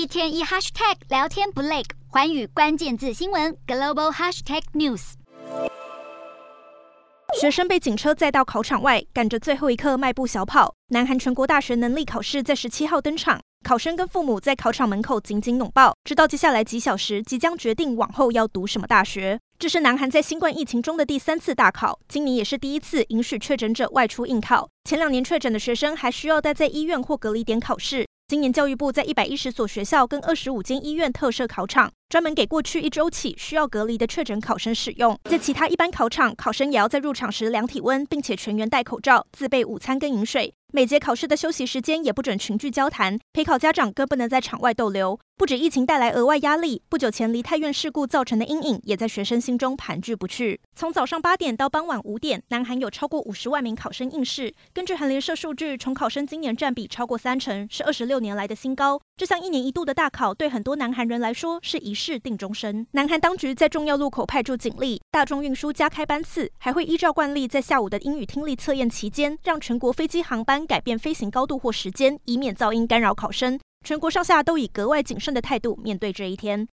一天一 hashtag 聊天不累，环宇关键字新闻 global hashtag news。学生被警车载到考场外，赶着最后一刻迈步小跑。南韩全国大学能力考试在十七号登场，考生跟父母在考场门口紧紧拥抱，直到接下来几小时即将决定往后要读什么大学。这是南韩在新冠疫情中的第三次大考，今年也是第一次允许确诊者外出应考。前两年确诊的学生还需要待在医院或隔离点考试。今年教育部在一百一十所学校跟二十五间医院特设考场，专门给过去一周起需要隔离的确诊考生使用。在其他一般考场，考生也要在入场时量体温，并且全员戴口罩，自备午餐跟饮水。每节考试的休息时间也不准群聚交谈，陪考家长更不能在场外逗留。不止疫情带来额外压力，不久前梨泰院事故造成的阴影也在学生心中盘踞不去。从早上八点到傍晚五点，南韩有超过五十万名考生应试。根据韩联社数据，重考生今年占比超过三成，是二十六年来的新高。这项一年一度的大考，对很多南韩人来说是一事定终身。南韩当局在重要路口派驻警力，大众运输加开班次，还会依照惯例在下午的英语听力测验期间，让全国飞机航班改变飞行高度或时间，以免噪音干扰考生。全国上下都以格外谨慎的态度面对这一天。